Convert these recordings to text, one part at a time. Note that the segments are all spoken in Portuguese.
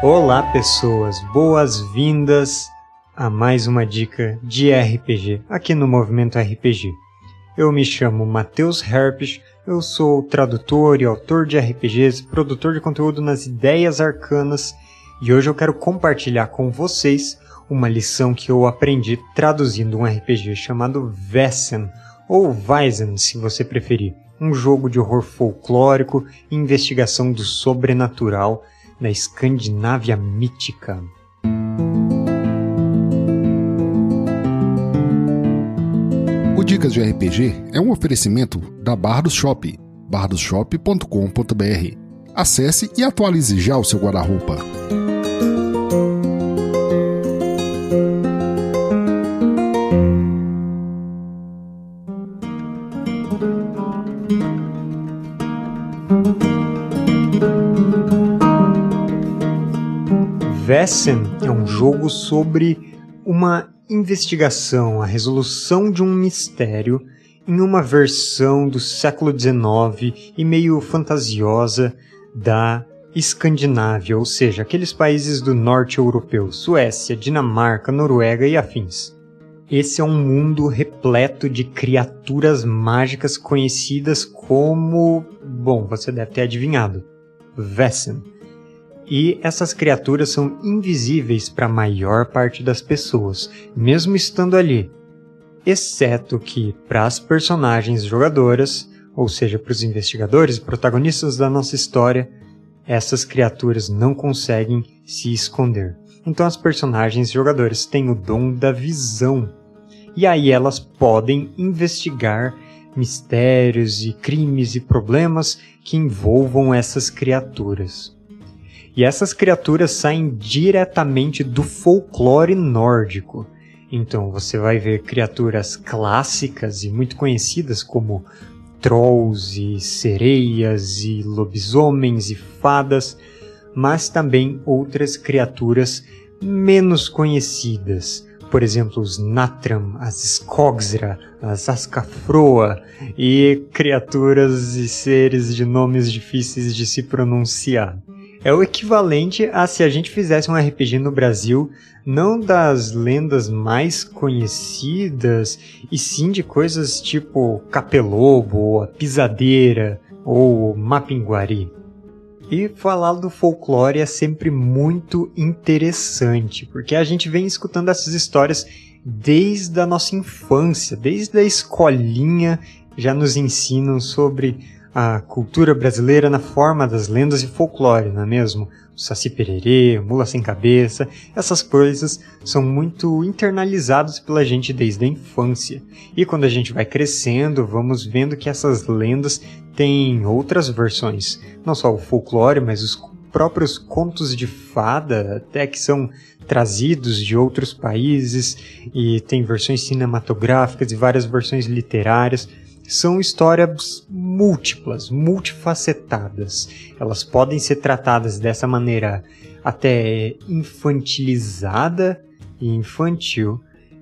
Olá, pessoas, boas-vindas a mais uma dica de RPG aqui no Movimento RPG. Eu me chamo Matheus Herpes, eu sou tradutor e autor de RPGs, produtor de conteúdo nas ideias arcanas e hoje eu quero compartilhar com vocês uma lição que eu aprendi traduzindo um RPG chamado Vessen, ou Weizen, se você preferir. Um jogo de horror folclórico e investigação do sobrenatural na Escandinávia mítica. O Dicas de RPG é um oferecimento da Bardos Shop, bardosshop.com.br. Acesse e atualize já o seu guarda-roupa. Vessen é um jogo sobre uma investigação, a resolução de um mistério em uma versão do século XIX e meio fantasiosa da Escandinávia, ou seja, aqueles países do norte europeu, Suécia, Dinamarca, Noruega e afins. Esse é um mundo repleto de criaturas mágicas conhecidas como. Bom, você deve ter adivinhado. Vessen e essas criaturas são invisíveis para a maior parte das pessoas, mesmo estando ali. Exceto que, para as personagens jogadoras, ou seja, para os investigadores protagonistas da nossa história, essas criaturas não conseguem se esconder. Então as personagens jogadoras têm o dom da visão. E aí elas podem investigar mistérios e crimes e problemas que envolvam essas criaturas. E essas criaturas saem diretamente do folclore nórdico. Então você vai ver criaturas clássicas e muito conhecidas como trolls e sereias e lobisomens e fadas, mas também outras criaturas menos conhecidas. Por exemplo, os Natram, as Skogsra, as Ascafroa e criaturas e seres de nomes difíceis de se pronunciar. É o equivalente a se a gente fizesse um RPG no Brasil, não das lendas mais conhecidas, e sim de coisas tipo Capelobo, ou a Pisadeira, ou Mapinguari. E falar do folclore é sempre muito interessante, porque a gente vem escutando essas histórias desde a nossa infância, desde a escolinha já nos ensinam sobre a cultura brasileira na forma das lendas e folclore, não é mesmo? O Saci Pererê, Mula Sem Cabeça, essas coisas são muito internalizadas pela gente desde a infância. E quando a gente vai crescendo, vamos vendo que essas lendas têm outras versões. Não só o folclore, mas os próprios contos de fada, até que são trazidos de outros países, e tem versões cinematográficas e várias versões literárias são histórias múltiplas, multifacetadas. Elas podem ser tratadas dessa maneira até infantilizada e infantil,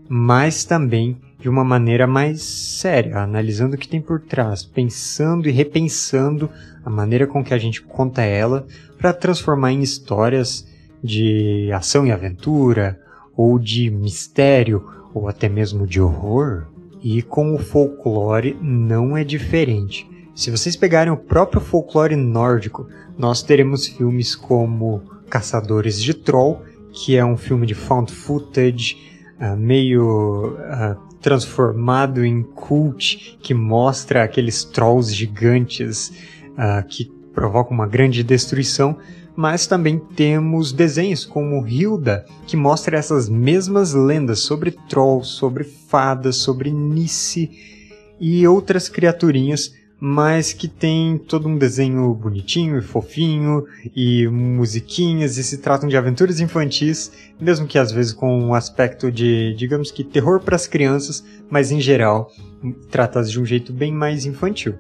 mas também de uma maneira mais séria, analisando o que tem por trás, pensando e repensando a maneira com que a gente conta ela para transformar em histórias de ação e aventura, ou de mistério, ou até mesmo de horror. E com o folclore não é diferente. Se vocês pegarem o próprio folclore nórdico, nós teremos filmes como Caçadores de Troll, que é um filme de found footage, uh, meio uh, transformado em cult, que mostra aqueles trolls gigantes uh, que provocam uma grande destruição, mas também temos desenhos como Hilda, que mostra essas mesmas lendas sobre trolls, sobre fadas, sobre Nice e outras criaturinhas, mas que tem todo um desenho bonitinho e fofinho e musiquinhas e se tratam de aventuras infantis, mesmo que às vezes com um aspecto de, digamos que terror para as crianças, mas em geral tratadas de um jeito bem mais infantil.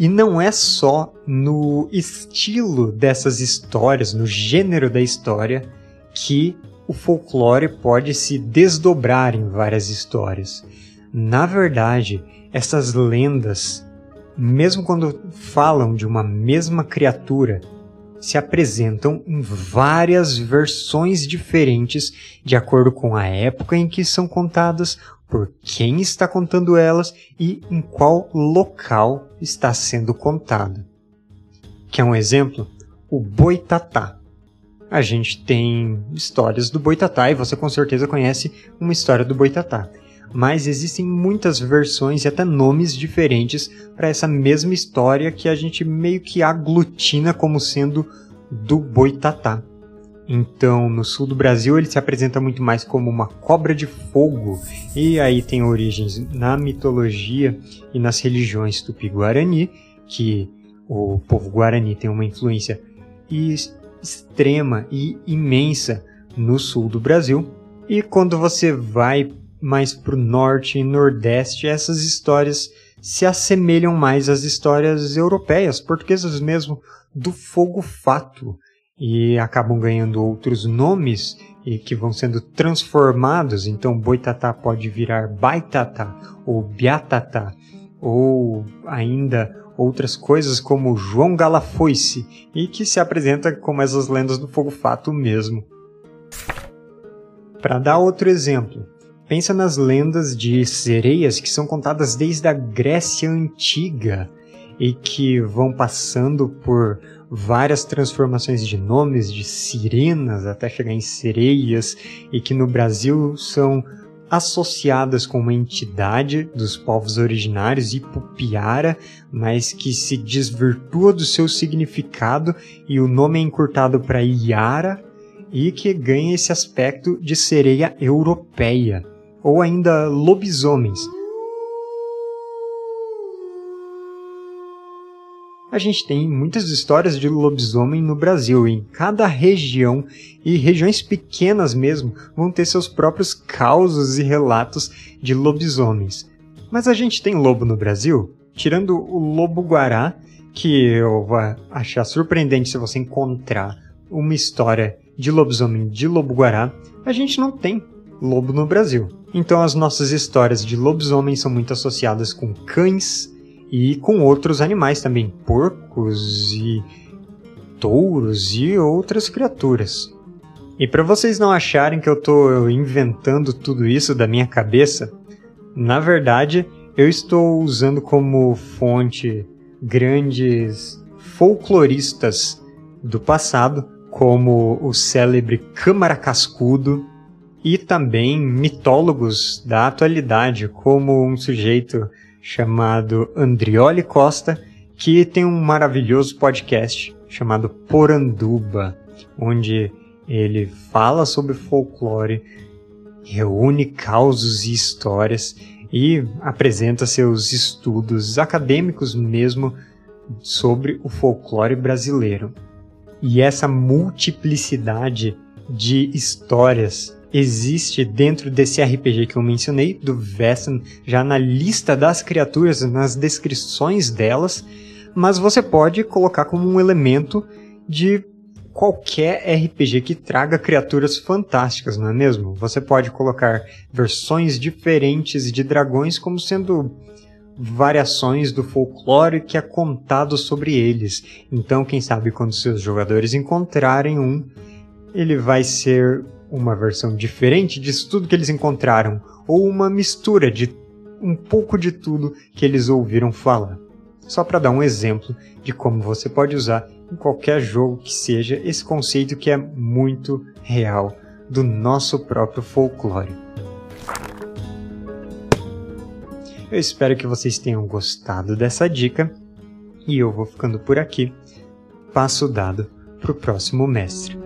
E não é só no estilo dessas histórias, no gênero da história, que o folclore pode se desdobrar em várias histórias. Na verdade, essas lendas, mesmo quando falam de uma mesma criatura, se apresentam em várias versões diferentes de acordo com a época em que são contadas, por quem está contando elas e em qual local está sendo contada. Quer um exemplo? O Boitatá. A gente tem histórias do Boitatá e você com certeza conhece uma história do Boitatá. Mas existem muitas versões e até nomes diferentes para essa mesma história que a gente meio que aglutina como sendo do Boitatá. Então, no sul do Brasil, ele se apresenta muito mais como uma cobra de fogo, e aí tem origens na mitologia e nas religiões tupi-guarani, que o povo guarani tem uma influência extrema e imensa no sul do Brasil. E quando você vai mais para o norte e nordeste, essas histórias se assemelham mais às histórias europeias, portuguesas mesmo, do fogo fato e acabam ganhando outros nomes e que vão sendo transformados. Então, boitatá pode virar baitatá ou biatatá ou ainda outras coisas como João Galafoice e que se apresenta como essas lendas do fogo fato mesmo. Para dar outro exemplo, pensa nas lendas de sereias que são contadas desde a Grécia antiga e que vão passando por várias transformações de nomes, de sirenas até chegar em sereias, e que no Brasil são associadas com uma entidade dos povos originários, Ipupiara, mas que se desvirtua do seu significado e o nome é encurtado para Iara e que ganha esse aspecto de sereia europeia, ou ainda lobisomens a gente tem muitas histórias de lobisomem no Brasil. Em cada região e regiões pequenas mesmo vão ter seus próprios causos e relatos de lobisomens. Mas a gente tem lobo no Brasil? Tirando o lobo guará, que eu vou achar surpreendente se você encontrar uma história de lobisomem de lobo guará, a gente não tem lobo no Brasil. Então as nossas histórias de lobisomem são muito associadas com cães, e com outros animais também, porcos e touros e outras criaturas. E para vocês não acharem que eu estou inventando tudo isso da minha cabeça, na verdade eu estou usando como fonte grandes folcloristas do passado, como o célebre Câmara Cascudo, e também mitólogos da atualidade, como um sujeito chamado Andrioli Costa, que tem um maravilhoso podcast chamado Poranduba, onde ele fala sobre folclore, reúne causos e histórias e apresenta seus estudos acadêmicos mesmo sobre o folclore brasileiro. E essa multiplicidade de histórias existe dentro desse RPG que eu mencionei, do Vessan, já na lista das criaturas, nas descrições delas, mas você pode colocar como um elemento de qualquer RPG que traga criaturas fantásticas, não é mesmo? Você pode colocar versões diferentes de dragões como sendo variações do folclore que é contado sobre eles. Então, quem sabe quando seus jogadores encontrarem um, ele vai ser uma versão diferente disso tudo que eles encontraram, ou uma mistura de um pouco de tudo que eles ouviram falar. Só para dar um exemplo de como você pode usar em qualquer jogo que seja esse conceito que é muito real do nosso próprio folclore. Eu espero que vocês tenham gostado dessa dica e eu vou ficando por aqui. Passo dado para o próximo mestre.